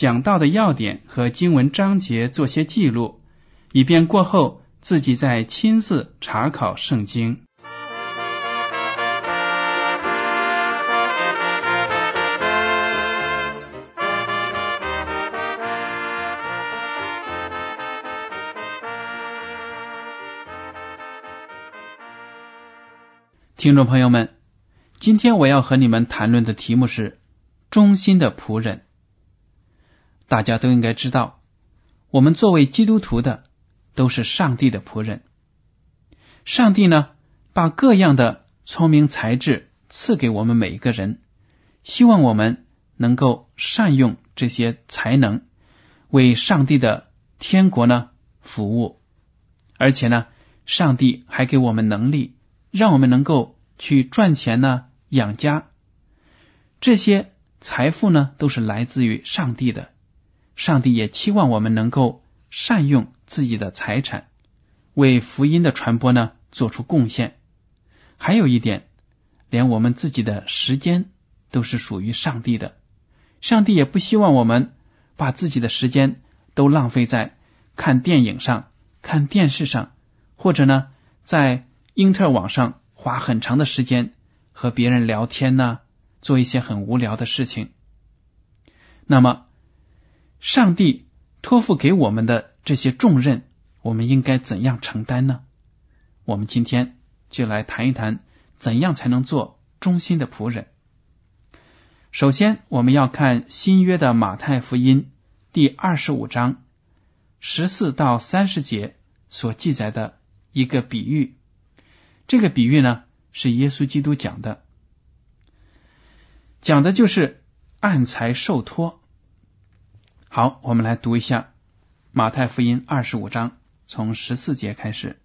讲到的要点和经文章节做些记录，以便过后自己再亲自查考圣经。听众朋友们，今天我要和你们谈论的题目是忠心的仆人。大家都应该知道，我们作为基督徒的都是上帝的仆人。上帝呢，把各样的聪明才智赐给我们每一个人，希望我们能够善用这些才能，为上帝的天国呢服务。而且呢，上帝还给我们能力。让我们能够去赚钱呢，养家。这些财富呢，都是来自于上帝的。上帝也期望我们能够善用自己的财产，为福音的传播呢做出贡献。还有一点，连我们自己的时间都是属于上帝的。上帝也不希望我们把自己的时间都浪费在看电影上、看电视上，或者呢，在。英特网上花很长的时间和别人聊天呢，做一些很无聊的事情。那么，上帝托付给我们的这些重任，我们应该怎样承担呢？我们今天就来谈一谈，怎样才能做忠心的仆人。首先，我们要看新约的马太福音第二十五章十四到三十节所记载的一个比喻。这个比喻呢，是耶稣基督讲的，讲的就是暗财受托。好，我们来读一下马太福音二十五章，从十四节开始。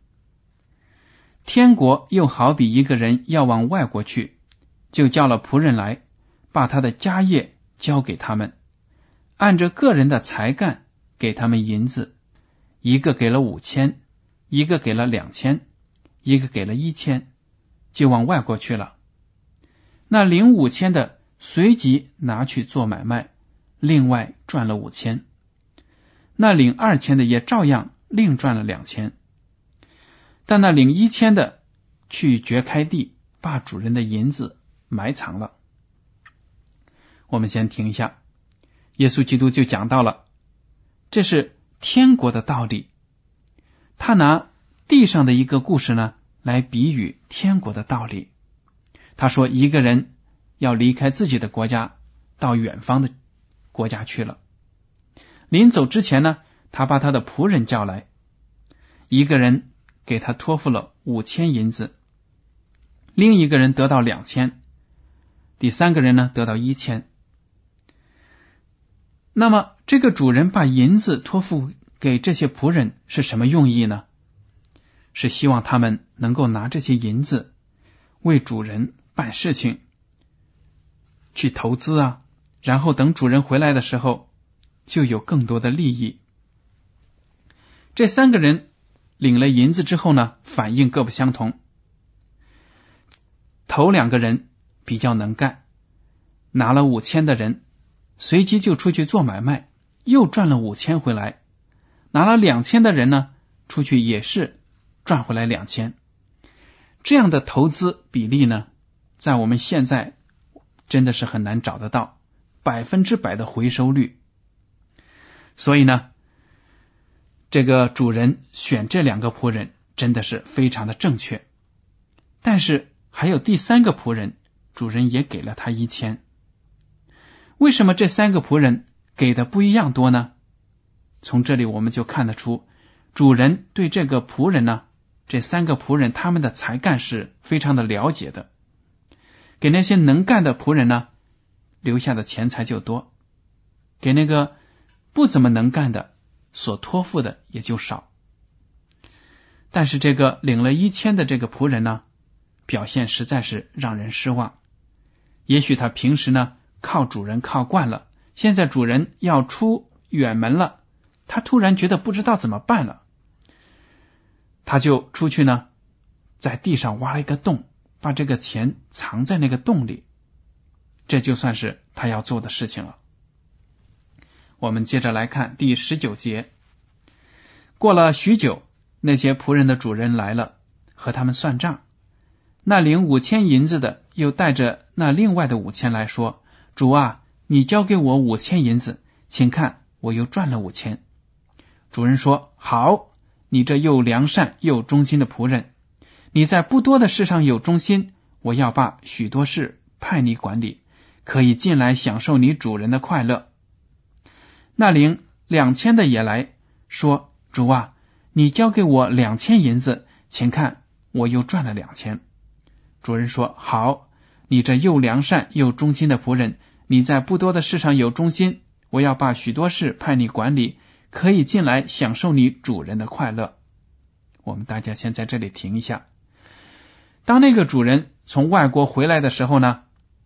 天国又好比一个人要往外国去，就叫了仆人来，把他的家业交给他们，按着个人的才干给他们银子，一个给了五千，一个给了两千。一个给了一千，就往外国去了。那领五千的随即拿去做买卖，另外赚了五千。那领二千的也照样另赚了两千。但那领一千的去掘开地，把主人的银子埋藏了。我们先停一下，耶稣基督就讲到了，这是天国的道理。他拿。地上的一个故事呢，来比喻天国的道理。他说，一个人要离开自己的国家，到远方的国家去了。临走之前呢，他把他的仆人叫来，一个人给他托付了五千银子，另一个人得到两千，第三个人呢得到一千。那么，这个主人把银子托付给这些仆人是什么用意呢？是希望他们能够拿这些银子为主人办事情，去投资啊，然后等主人回来的时候就有更多的利益。这三个人领了银子之后呢，反应各不相同。头两个人比较能干，拿了五千的人随即就出去做买卖，又赚了五千回来；拿了两千的人呢，出去也是。赚回来两千，这样的投资比例呢，在我们现在真的是很难找得到百分之百的回收率。所以呢，这个主人选这两个仆人真的是非常的正确。但是还有第三个仆人，主人也给了他一千。为什么这三个仆人给的不一样多呢？从这里我们就看得出，主人对这个仆人呢，这三个仆人他们的才干是非常的了解的。给那些能干的仆人呢，留下的钱财就多；给那个不怎么能干的，所托付的也就少。但是这个领了一千的这个仆人呢，表现实在是让人失望。也许他平时呢靠主人靠惯了，现在主人要出远门了，他突然觉得不知道怎么办了，他就出去呢，在地上挖了一个洞。把这个钱藏在那个洞里，这就算是他要做的事情了。我们接着来看第十九节。过了许久，那些仆人的主人来了，和他们算账。那领五千银子的又带着那另外的五千来说：“主啊，你交给我五千银子，请看，我又赚了五千。”主人说：“好，你这又良善又忠心的仆人。”你在不多的事上有忠心，我要把许多事派你管理，可以进来享受你主人的快乐。那领两千的也来说：“主啊，你交给我两千银子，请看，我又赚了两千。”主人说：“好，你这又良善又忠心的仆人，你在不多的事上有忠心，我要把许多事派你管理，可以进来享受你主人的快乐。”我们大家先在这里停一下。当那个主人从外国回来的时候呢，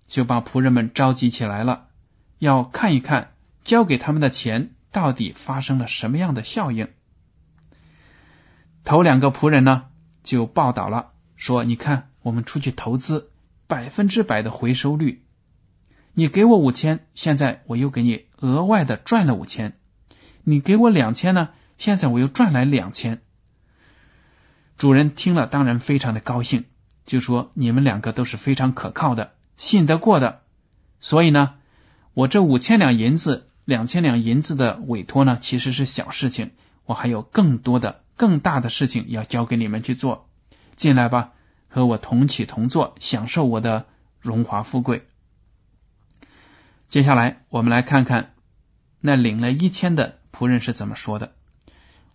就把仆人们召集起来了，要看一看交给他们的钱到底发生了什么样的效应。头两个仆人呢就报道了，说：“你看，我们出去投资，百分之百的回收率。你给我五千，现在我又给你额外的赚了五千。你给我两千呢，现在我又赚来两千。”主人听了，当然非常的高兴。就说你们两个都是非常可靠的、信得过的，所以呢，我这五千两银子、两千两银子的委托呢，其实是小事情，我还有更多的、更大的事情要交给你们去做。进来吧，和我同起同坐，享受我的荣华富贵。接下来，我们来看看那领了一千的仆人是怎么说的。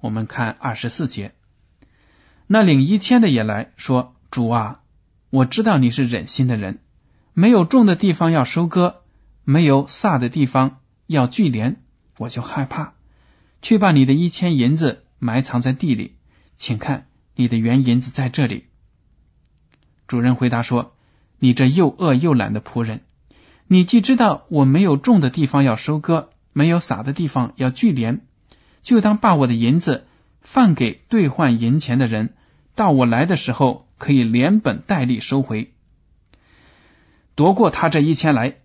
我们看二十四节，那领一千的也来说：“主啊。”我知道你是忍心的人，没有种的地方要收割，没有撒的地方要聚敛，我就害怕。去把你的一千银子埋藏在地里，请看你的原银子在这里。主人回答说：“你这又饿又懒的仆人，你既知道我没有种的地方要收割，没有撒的地方要聚敛，就当把我的银子放给兑换银钱的人，到我来的时候。”可以连本带利收回，夺过他这一千来，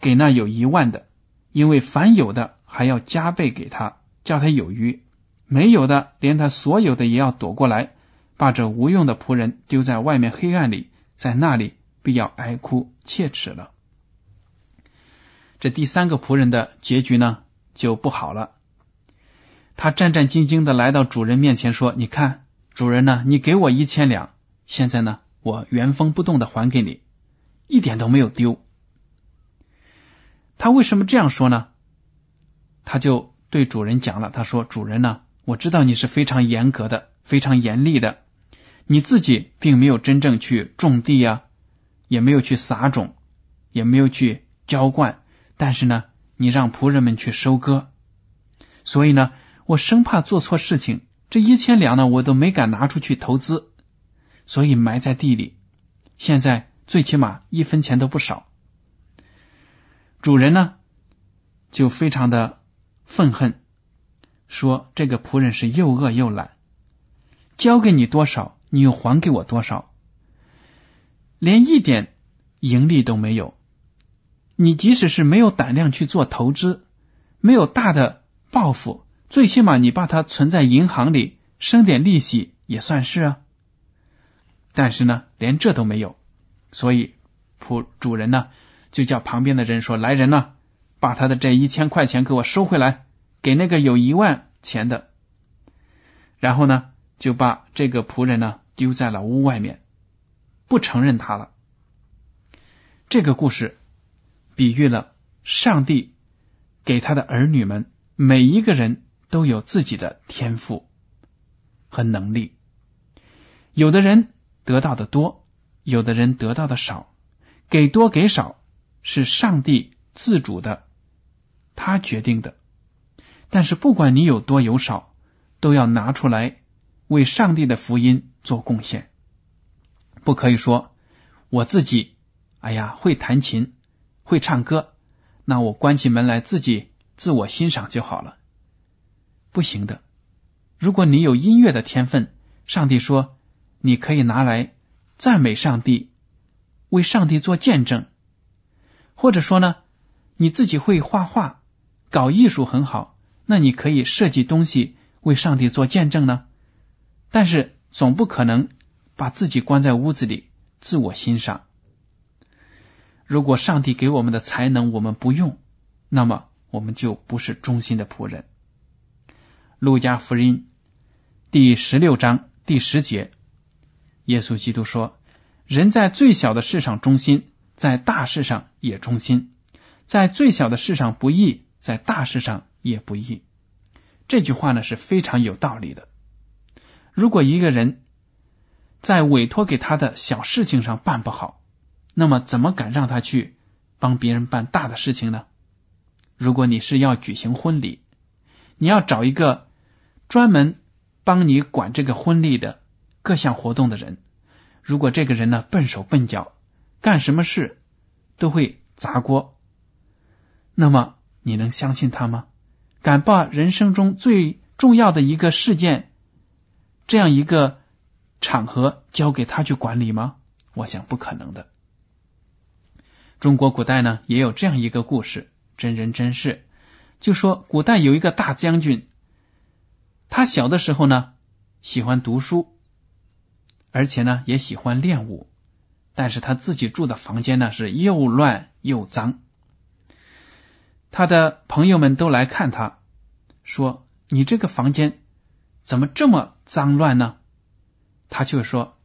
给那有一万的，因为凡有的还要加倍给他，叫他有余；没有的，连他所有的也要夺过来，把这无用的仆人丢在外面黑暗里，在那里必要哀哭切齿了。这第三个仆人的结局呢，就不好了。他战战兢兢的来到主人面前说：“你看，主人呢，你给我一千两。”现在呢，我原封不动的还给你，一点都没有丢。他为什么这样说呢？他就对主人讲了，他说：“主人呢，我知道你是非常严格的，非常严厉的，你自己并没有真正去种地呀，也没有去撒种，也没有去浇灌，但是呢，你让仆人们去收割，所以呢，我生怕做错事情，这一千两呢，我都没敢拿出去投资。”所以埋在地里，现在最起码一分钱都不少。主人呢，就非常的愤恨，说这个仆人是又饿又懒，交给你多少，你又还给我多少，连一点盈利都没有。你即使是没有胆量去做投资，没有大的抱负，最起码你把它存在银行里，生点利息也算是啊。但是呢，连这都没有，所以仆主人呢就叫旁边的人说：“来人呐，把他的这一千块钱给我收回来，给那个有一万钱的，然后呢就把这个仆人呢丢在了屋外面，不承认他了。这个故事比喻了上帝给他的儿女们，每一个人都有自己的天赋和能力，有的人得到的多，有的人得到的少，给多给少是上帝自主的，他决定的。但是不管你有多有少，都要拿出来为上帝的福音做贡献。不可以说我自己，哎呀，会弹琴，会唱歌，那我关起门来自己自我欣赏就好了。不行的。如果你有音乐的天分，上帝说你可以拿来赞美上帝，为上帝做见证。或者说呢，你自己会画画，搞艺术很好。那你可以设计东西为上帝做见证呢，但是总不可能把自己关在屋子里自我欣赏。如果上帝给我们的才能我们不用，那么我们就不是忠心的仆人。路加福音第十六章第十节，耶稣基督说：“人在最小的事上忠心，在大事上也忠心；在最小的事上不义，在大事上。”也不易。这句话呢是非常有道理的。如果一个人在委托给他的小事情上办不好，那么怎么敢让他去帮别人办大的事情呢？如果你是要举行婚礼，你要找一个专门帮你管这个婚礼的各项活动的人。如果这个人呢笨手笨脚，干什么事都会砸锅，那么你能相信他吗？敢把人生中最重要的一个事件，这样一个场合交给他去管理吗？我想不可能的。中国古代呢也有这样一个故事，真人真事，就说古代有一个大将军，他小的时候呢喜欢读书，而且呢也喜欢练武，但是他自己住的房间呢是又乱又脏。他的朋友们都来看他，说：“你这个房间怎么这么脏乱呢？”他就说：“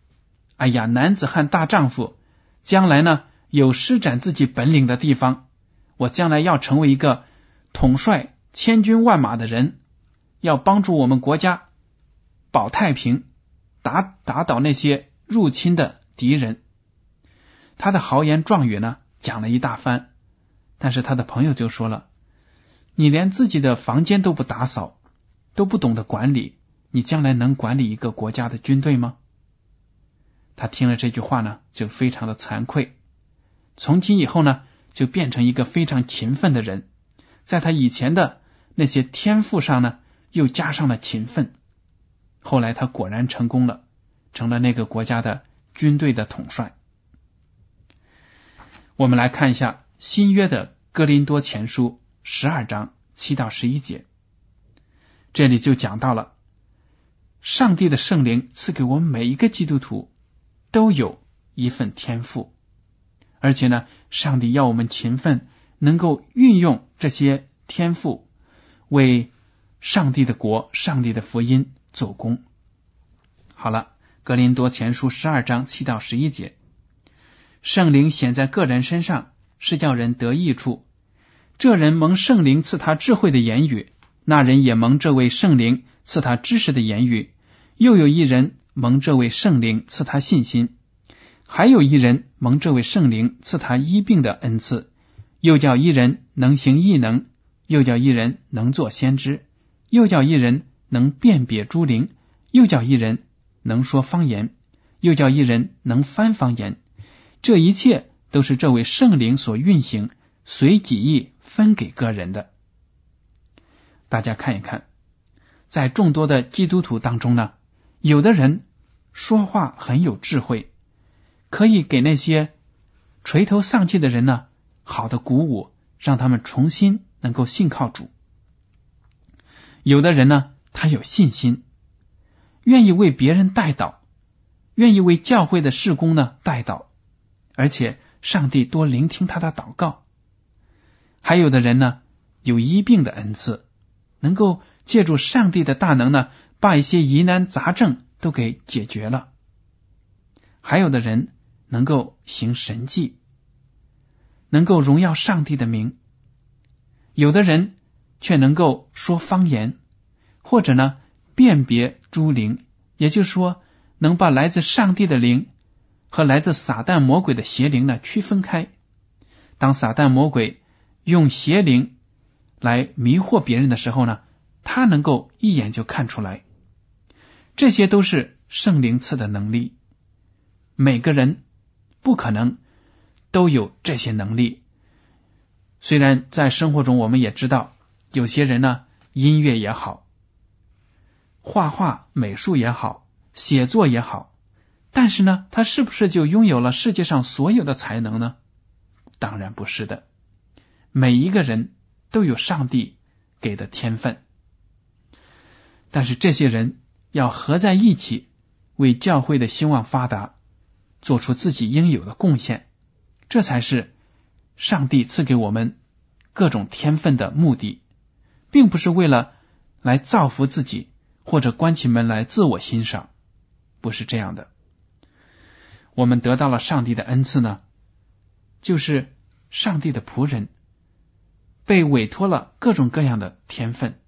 哎呀，男子汉大丈夫，将来呢有施展自己本领的地方，我将来要成为一个统帅千军万马的人，要帮助我们国家保太平，打打倒那些入侵的敌人。”他的豪言壮语呢，讲了一大番。但是他的朋友就说了：“你连自己的房间都不打扫，都不懂得管理，你将来能管理一个国家的军队吗？”他听了这句话呢，就非常的惭愧。从今以后呢，就变成一个非常勤奋的人，在他以前的那些天赋上呢，又加上了勤奋。后来他果然成功了，成了那个国家的军队的统帅。我们来看一下。新约的哥林多前书十二章七到十一节，这里就讲到了上帝的圣灵赐给我们每一个基督徒都有一份天赋，而且呢，上帝要我们勤奋，能够运用这些天赋为上帝的国、上帝的福音做工。好了，格林多前书十二章七到十一节，圣灵显在个人身上。是叫人得益处。这人蒙圣灵赐他智慧的言语，那人也蒙这位圣灵赐他知识的言语。又有一人蒙这位圣灵赐他信心，还有一人蒙这位圣灵赐他医病的恩赐。又叫一人能行异能，又叫一人能做先知，又叫一人能辨别诸灵，又叫一人能说方言，又叫一人能翻方言。这一切。都是这位圣灵所运行，随己意分给个人的。大家看一看，在众多的基督徒当中呢，有的人说话很有智慧，可以给那些垂头丧气的人呢好的鼓舞，让他们重新能够信靠主。有的人呢，他有信心，愿意为别人代祷，愿意为教会的事工呢代祷，而且。上帝多聆听他的祷告，还有的人呢有医病的恩赐，能够借助上帝的大能呢，把一些疑难杂症都给解决了。还有的人能够行神迹，能够荣耀上帝的名；有的人却能够说方言，或者呢辨别诸灵，也就是说，能把来自上帝的灵和来自撒旦魔鬼的邪灵呢区分开。当撒旦魔鬼用邪灵来迷惑别人的时候呢，他能够一眼就看出来。这些都是圣灵赐的能力。每个人不可能都有这些能力。虽然在生活中，我们也知道有些人呢，音乐也好，画画、美术也好，写作也好，但是呢，他是不是就拥有了世界上所有的才能呢？当然不是的。每一个人都有上帝给的天分，但是这些人要合在一起，为教会的兴旺发达。做出自己应有的贡献，这才是上帝赐给我们各种天分的目的，并不是为了来造福自己或者关起门来自我欣赏，不是这样的。我们得到了上帝的恩赐呢，就是上帝的仆人，被委托了各种各样的天分。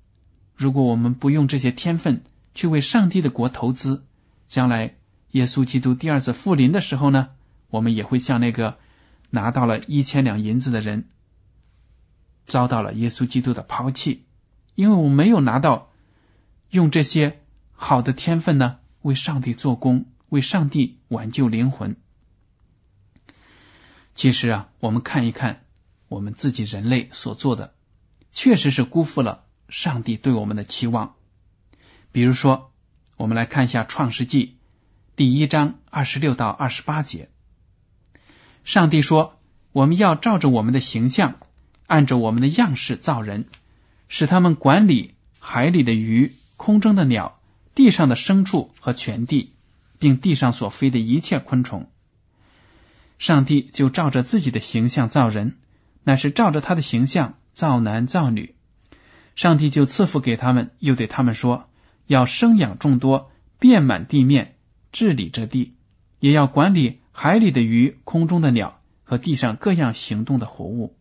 如果我们不用这些天分去为上帝的国投资，将来。耶稣基督第二次复临的时候呢，我们也会像那个拿到了一千两银子的人，遭到了耶稣基督的抛弃，因为我没有拿到用这些好的天分呢，为上帝做工，为上帝挽救灵魂。其实啊，我们看一看我们自己人类所做的，确实是辜负了上帝对我们的期望。比如说，我们来看一下《创世纪》。第一章二十六到二十八节，上帝说：“我们要照着我们的形象，按着我们的样式造人，使他们管理海里的鱼、空中的鸟、地上的牲畜和全地，并地上所飞的一切昆虫。”上帝就照着自己的形象造人，乃是照着他的形象造男造女。上帝就赐福给他们，又对他们说：“要生养众多，遍满地面。”治理这地，也要管理海里的鱼、空中的鸟和地上各样行动的活物。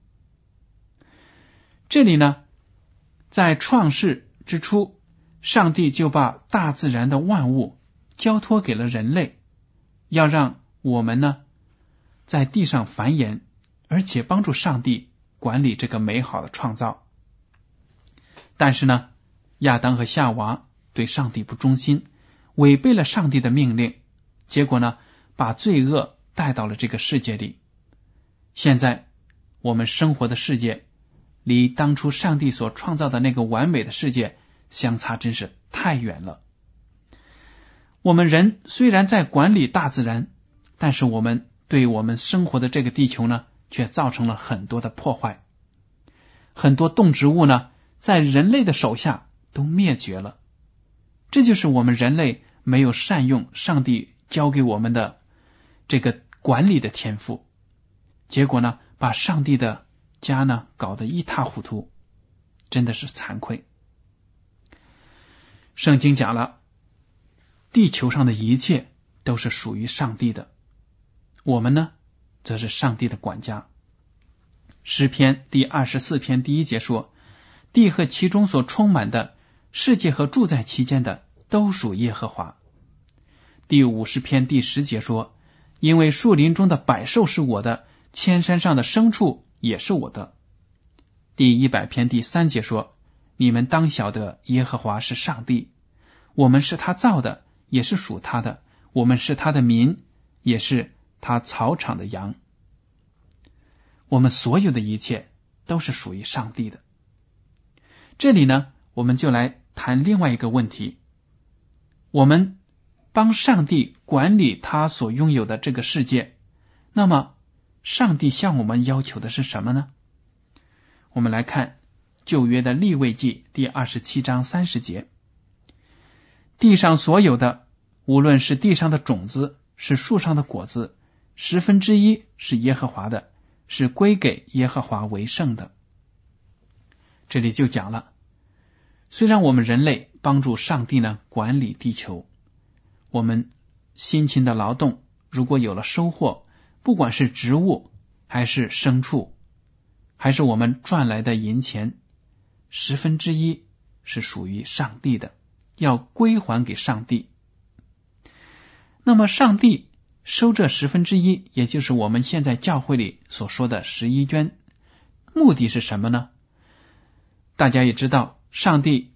这里呢，在创世之初，上帝就把大自然的万物交托给了人类，要让我们呢在地上繁衍，而且帮助上帝管理这个美好的创造。但是呢，亚当和夏娃对上帝不忠心。违背了上帝的命令，结果呢，把罪恶带到了这个世界里。现在我们生活的世界，离当初上帝所创造的那个完美的世界相差真是太远了。我们人虽然在管理大自然，但是我们对我们生活的这个地球呢，却造成了很多的破坏。很多动植物呢，在人类的手下都灭绝了。这就是我们人类。没有善用上帝教给我们的这个管理的天赋，结果呢，把上帝的家呢搞得一塌糊涂，真的是惭愧。圣经讲了，地球上的一切都是属于上帝的，我们呢，则是上帝的管家。诗篇第二十四篇第一节说：“地和其中所充满的世界和住在其间的。”都属耶和华。第五十篇第十节说：“因为树林中的百兽是我的，千山上的牲畜也是我的。”第一百篇第三节说：“你们当晓得耶和华是上帝，我们是他造的，也是属他的；我们是他的民，也是他草场的羊。我们所有的一切都是属于上帝的。”这里呢，我们就来谈另外一个问题。我们帮上帝管理他所拥有的这个世界，那么上帝向我们要求的是什么呢？我们来看旧约的立位记第二十七章三十节：地上所有的，无论是地上的种子，是树上的果子，十分之一是耶和华的，是归给耶和华为圣的。这里就讲了，虽然我们人类帮助上帝呢管理地球，我们辛勤的劳动，如果有了收获，不管是植物还是牲畜，还是我们赚来的银钱，十分之一是属于上帝的，要归还给上帝。那么，上帝收这十分之一，也就是我们现在教会里所说的十一捐，目的是什么呢？大家也知道。上帝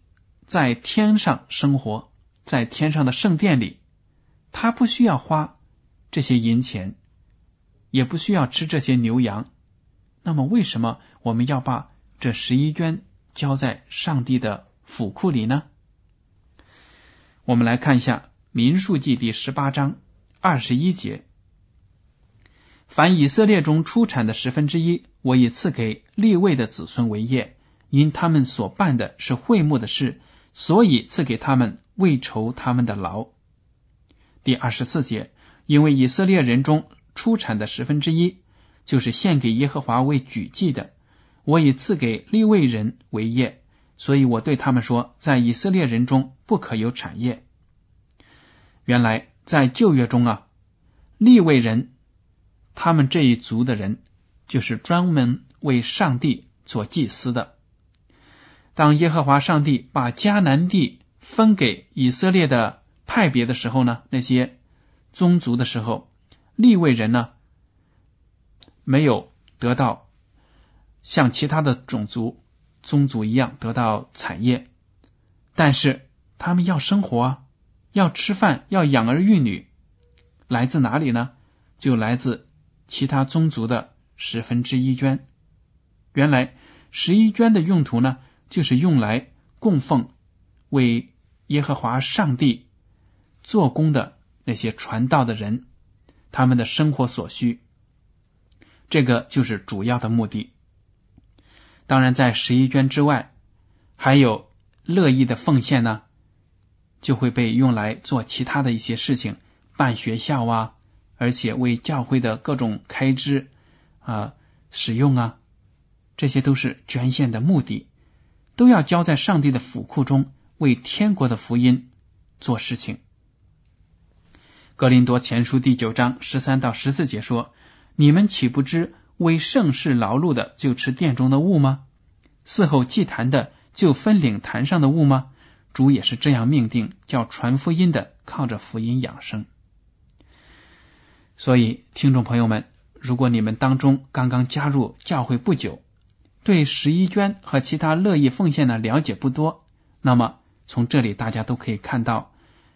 在天上生活在天上的圣殿里，他不需要花这些银钱，也不需要吃这些牛羊。那么，为什么我们要把这十一捐交在上帝的府库里呢？我们来看一下《民数记》第十八章二十一节：“凡以色列中出产的十分之一，我已赐给立位的子孙为业。”因他们所办的是会幕的事，所以赐给他们为酬他们的劳。第二十四节，因为以色列人中出产的十分之一，就是献给耶和华为举祭的，我以赐给立位人为业，所以我对他们说，在以色列人中不可有产业。原来在旧约中啊，利未人他们这一族的人，就是专门为上帝做祭司的。当耶和华上帝把迦南地分给以色列的派别的时候呢，那些宗族的时候，立位人呢没有得到像其他的种族宗族一样得到产业，但是他们要生活，要吃饭，要养儿育女，来自哪里呢？就来自其他宗族的十分之一捐。原来十一捐的用途呢？就是用来供奉为耶和华上帝做工的那些传道的人，他们的生活所需，这个就是主要的目的。当然，在十一捐之外，还有乐意的奉献呢，就会被用来做其他的一些事情，办学校啊，而且为教会的各种开支啊使用啊，这些都是捐献的目的。都要交在上帝的府库中，为天国的福音做事情。格林多前书第九章十三到十四节说：“你们岂不知为盛世劳碌的就吃殿中的物吗？伺候祭坛的就分领坛上的物吗？主也是这样命定，叫传福音的靠着福音养生。”所以，听众朋友们，如果你们当中刚刚加入教会不久，对十一捐和其他乐意奉献的了解不多，那么从这里大家都可以看到，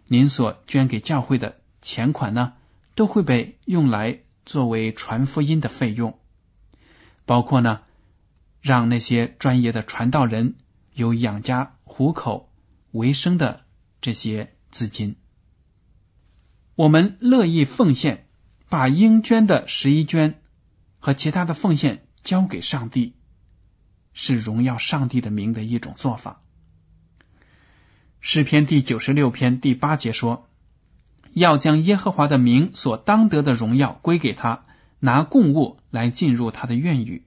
您所捐给教会的钱款呢，都会被用来作为传福音的费用，包括呢，让那些专业的传道人有养家糊口为生的这些资金。我们乐意奉献，把应捐的十一捐和其他的奉献交给上帝。是荣耀上帝的名的一种做法。诗篇第九十六篇第八节说：“要将耶和华的名所当得的荣耀归给他，拿供物来进入他的院宇。”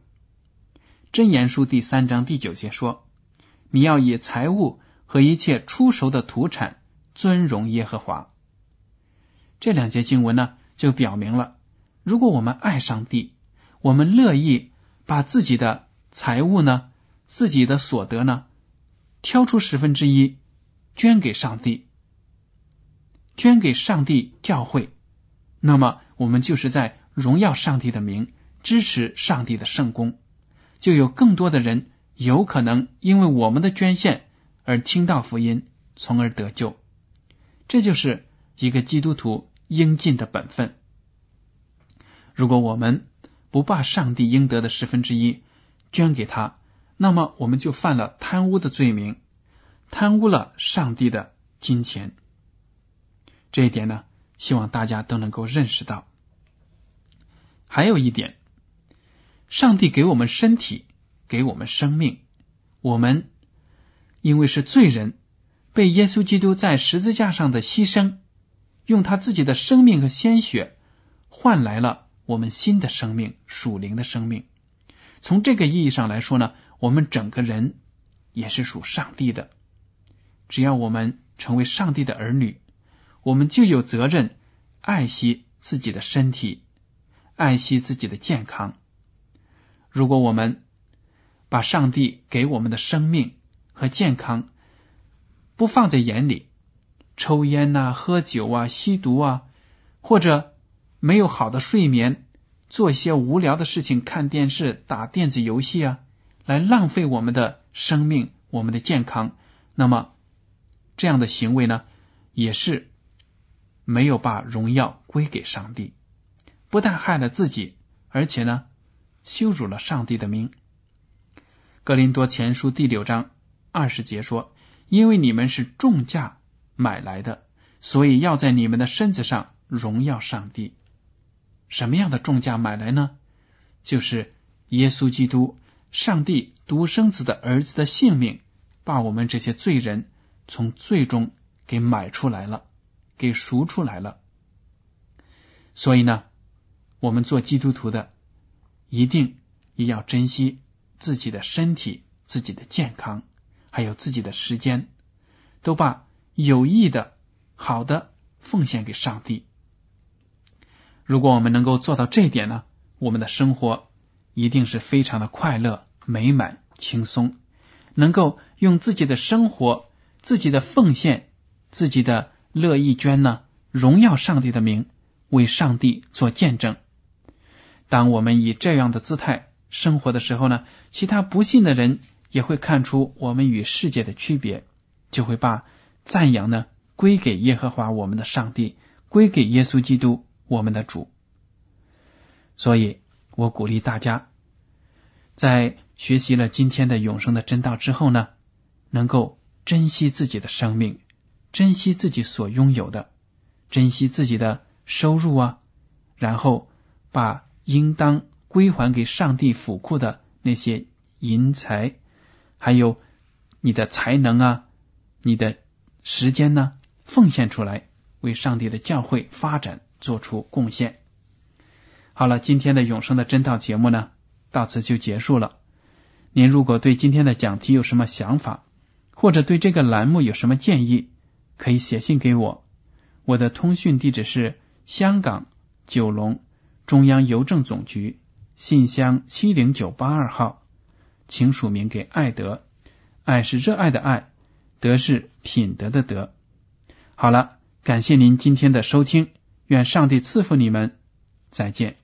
箴言书第三章第九节说：“你要以财物和一切出熟的土产尊荣耶和华。”这两节经文呢，就表明了，如果我们爱上帝，我们乐意把自己的。财物呢，自己的所得呢，挑出十分之一捐给上帝，捐给上帝教会，那么我们就是在荣耀上帝的名，支持上帝的圣功，就有更多的人有可能因为我们的捐献而听到福音，从而得救。这就是一个基督徒应尽的本分。如果我们不把上帝应得的十分之一，捐给他，那么我们就犯了贪污的罪名，贪污了上帝的金钱。这一点呢，希望大家都能够认识到。还有一点，上帝给我们身体，给我们生命，我们因为是罪人，被耶稣基督在十字架上的牺牲，用他自己的生命和鲜血换来了我们新的生命，属灵的生命。从这个意义上来说呢，我们整个人也是属上帝的，只要我们成为上帝的儿女，我们就有责任爱惜自己的身体，爱惜自己的健康。如果我们把上帝给我们的生命和健康不放在眼里，抽烟呐、喝酒啊、吸毒啊，或者没有好的睡眠，做一些无聊的事情，看电视、打电子游戏啊，来浪费我们的生命、我们的健康，那么这样的行为呢，也是没有把荣耀归给上帝，不但害了自己，而且呢，羞辱了上帝的名。格林多前书第六章二十节说：“因为你们是重价买来的，所以要在你们的身子上荣耀上帝。什么样的重价买来呢？就是耶稣基督，上帝独生子的儿子的性命，把我们这些罪人从罪中给买出来了，给赎出来了。所以呢，我们做基督徒的，一定也要珍惜。”自己的身体、自己的健康，还有自己的时间，都把有益的、好的奉献给上帝。如果我们能够做到这一点呢，我们的生活一定是非常的快乐、美满、轻松，能够用自己的生活、自己的奉献、自己的乐意捐呢，荣耀上帝的名，为上帝做见证。当我们以这样的姿态。生活的时候呢，其他不信的人也会看出我们与世界的区别，就会把赞扬呢归给耶和华我们的上帝，归给耶稣基督我们的主。所以我鼓励大家，在学习了今天的永生的真道之后呢，能够珍惜自己的生命，珍惜自己所拥有的，珍惜自己的收入啊，然后把应当。归还给上帝府库的那些银财，还有你的才能啊，你的时间呢，奉献出来，为上帝的教会发展做出贡献。好了，今天的永生的真道节目呢，到此就结束了。您如果对今天的讲题有什么想法，或者对这个栏目有什么建议，可以写信给我。我的通讯地址是香港九龙中央邮政总局。信箱七零九八二号，请署名给爱德。爱是热爱的爱，德是品德的德。好了，感谢您今天的收听，愿上帝赐福你们，再见。